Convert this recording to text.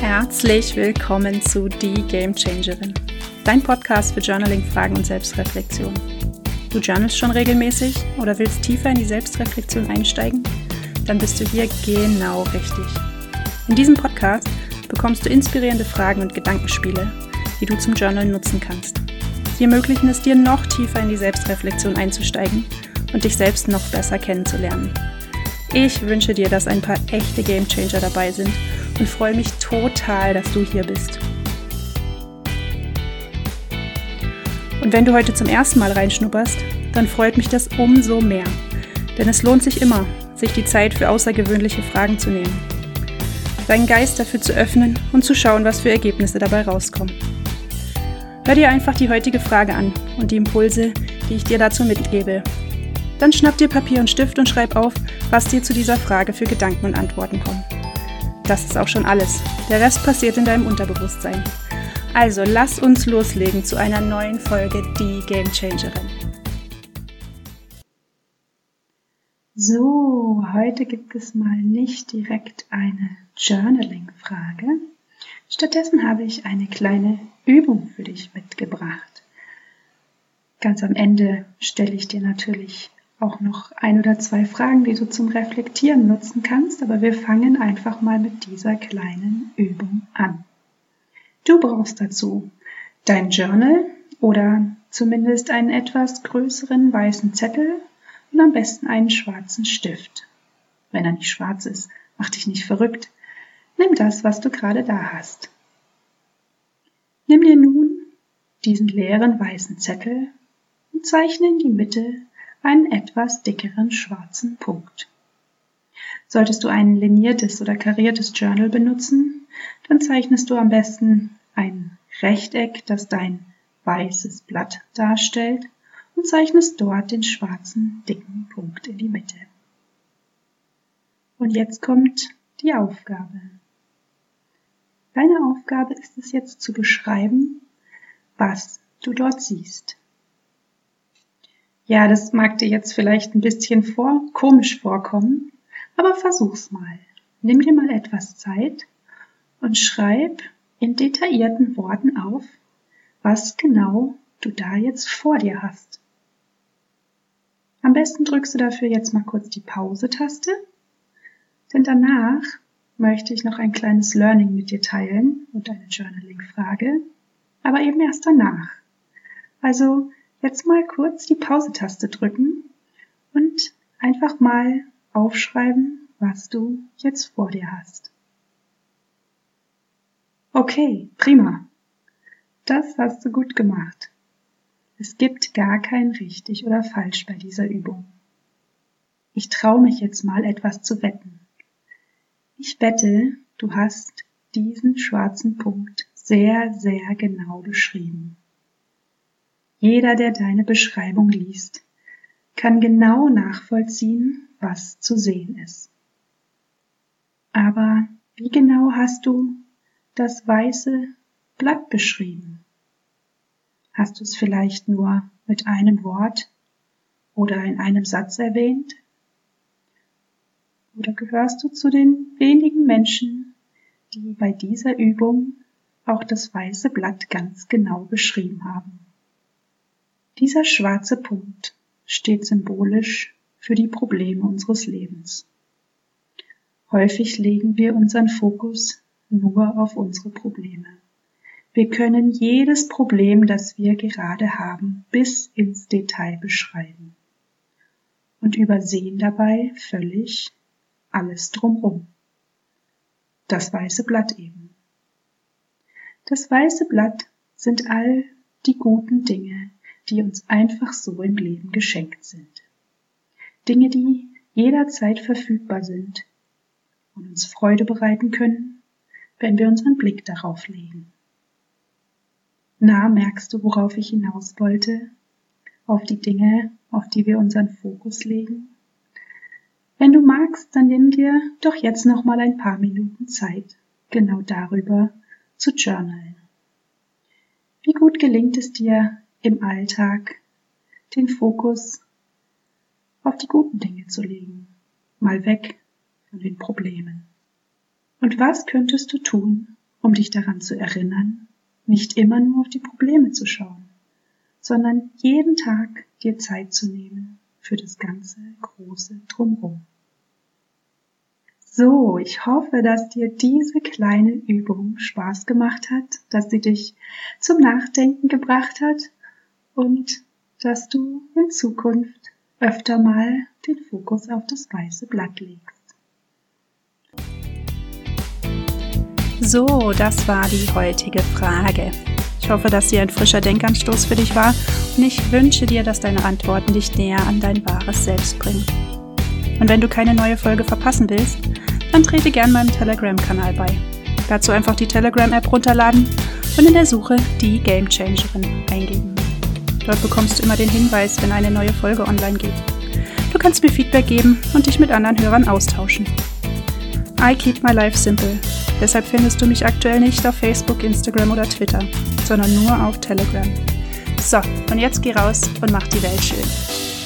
Herzlich willkommen zu Die Game Changerin, dein Podcast für Journaling, Fragen und Selbstreflexion. Du journalst schon regelmäßig oder willst tiefer in die Selbstreflexion einsteigen? Dann bist du hier genau richtig. In diesem Podcast bekommst du inspirierende Fragen und Gedankenspiele, die du zum Journal nutzen kannst. Sie ermöglichen es dir, noch tiefer in die Selbstreflexion einzusteigen und dich selbst noch besser kennenzulernen. Ich wünsche dir, dass ein paar echte Gamechanger dabei sind und freue mich total, dass du hier bist. Und wenn du heute zum ersten Mal reinschnupperst, dann freut mich das umso mehr. Denn es lohnt sich immer, sich die Zeit für außergewöhnliche Fragen zu nehmen. Deinen Geist dafür zu öffnen und zu schauen, was für Ergebnisse dabei rauskommen. Hör dir einfach die heutige Frage an und die Impulse, die ich dir dazu mitgebe. Dann schnapp dir Papier und Stift und schreib auf, was dir zu dieser Frage für Gedanken und Antworten kommen. Das ist auch schon alles. Der Rest passiert in deinem Unterbewusstsein. Also lass uns loslegen zu einer neuen Folge Die Game Changerin. So, heute gibt es mal nicht direkt eine Journaling-Frage. Stattdessen habe ich eine kleine Übung für dich mitgebracht. Ganz am Ende stelle ich dir natürlich auch noch ein oder zwei Fragen, die du zum Reflektieren nutzen kannst, aber wir fangen einfach mal mit dieser kleinen Übung an. Du brauchst dazu dein Journal oder zumindest einen etwas größeren weißen Zettel und am besten einen schwarzen Stift. Wenn er nicht schwarz ist, mach dich nicht verrückt. Nimm das, was du gerade da hast. Nimm dir nun diesen leeren weißen Zettel und zeichne in die Mitte einen etwas dickeren schwarzen Punkt. Solltest du ein liniertes oder kariertes Journal benutzen, dann zeichnest du am besten ein Rechteck, das dein weißes Blatt darstellt und zeichnest dort den schwarzen dicken Punkt in die Mitte. Und jetzt kommt die Aufgabe. Deine Aufgabe ist es jetzt zu beschreiben, was du dort siehst. Ja, das mag dir jetzt vielleicht ein bisschen vor, komisch vorkommen, aber versuch's mal. Nimm dir mal etwas Zeit und schreib in detaillierten Worten auf, was genau du da jetzt vor dir hast. Am besten drückst du dafür jetzt mal kurz die Pause-Taste, denn danach möchte ich noch ein kleines Learning mit dir teilen und eine Journaling-Frage, aber eben erst danach. Also jetzt mal kurz die Pause-Taste drücken und einfach mal aufschreiben, was du jetzt vor dir hast. Okay, prima. Das hast du gut gemacht. Es gibt gar kein richtig oder falsch bei dieser Übung. Ich traue mich jetzt mal etwas zu wetten. Ich wette, du hast diesen schwarzen Punkt sehr, sehr genau beschrieben. Jeder, der deine Beschreibung liest, kann genau nachvollziehen, was zu sehen ist. Aber wie genau hast du das weiße Blatt beschrieben? Hast du es vielleicht nur mit einem Wort oder in einem Satz erwähnt? Oder gehörst du zu den wenigen Menschen, die bei dieser Übung auch das weiße Blatt ganz genau beschrieben haben? Dieser schwarze Punkt steht symbolisch für die Probleme unseres Lebens. Häufig legen wir unseren Fokus nur auf unsere Probleme. Wir können jedes Problem, das wir gerade haben, bis ins Detail beschreiben und übersehen dabei völlig alles drumrum. Das weiße Blatt eben. Das weiße Blatt sind all die guten Dinge, die uns einfach so im Leben geschenkt sind. Dinge, die jederzeit verfügbar sind und uns Freude bereiten können, wenn wir unseren Blick darauf legen. Na, merkst du, worauf ich hinaus wollte? Auf die Dinge, auf die wir unseren Fokus legen? Wenn du magst, dann nimm dir doch jetzt noch mal ein paar Minuten Zeit, genau darüber zu journalen. Wie gut gelingt es dir, im Alltag den Fokus auf die guten Dinge zu legen, mal weg von den Problemen. Und was könntest du tun, um dich daran zu erinnern, nicht immer nur auf die Probleme zu schauen, sondern jeden Tag dir Zeit zu nehmen für das ganze große Drumherum. So, ich hoffe, dass dir diese kleine Übung Spaß gemacht hat, dass sie dich zum Nachdenken gebracht hat und dass du in Zukunft öfter mal den Fokus auf das weiße Blatt legst. So, das war die heutige Frage. Ich hoffe, dass sie ein frischer Denkanstoß für dich war und ich wünsche dir, dass deine Antworten dich näher an dein wahres Selbst bringen. Und wenn du keine neue Folge verpassen willst, dann trete gern meinem Telegram-Kanal bei. Dazu einfach die Telegram-App runterladen und in der Suche die Game Changerin eingeben. Dort bekommst du immer den Hinweis, wenn eine neue Folge online geht. Du kannst mir Feedback geben und dich mit anderen Hörern austauschen. I keep my life simple. Deshalb findest du mich aktuell nicht auf Facebook, Instagram oder Twitter, sondern nur auf Telegram. So, und jetzt geh raus und mach die Welt schön.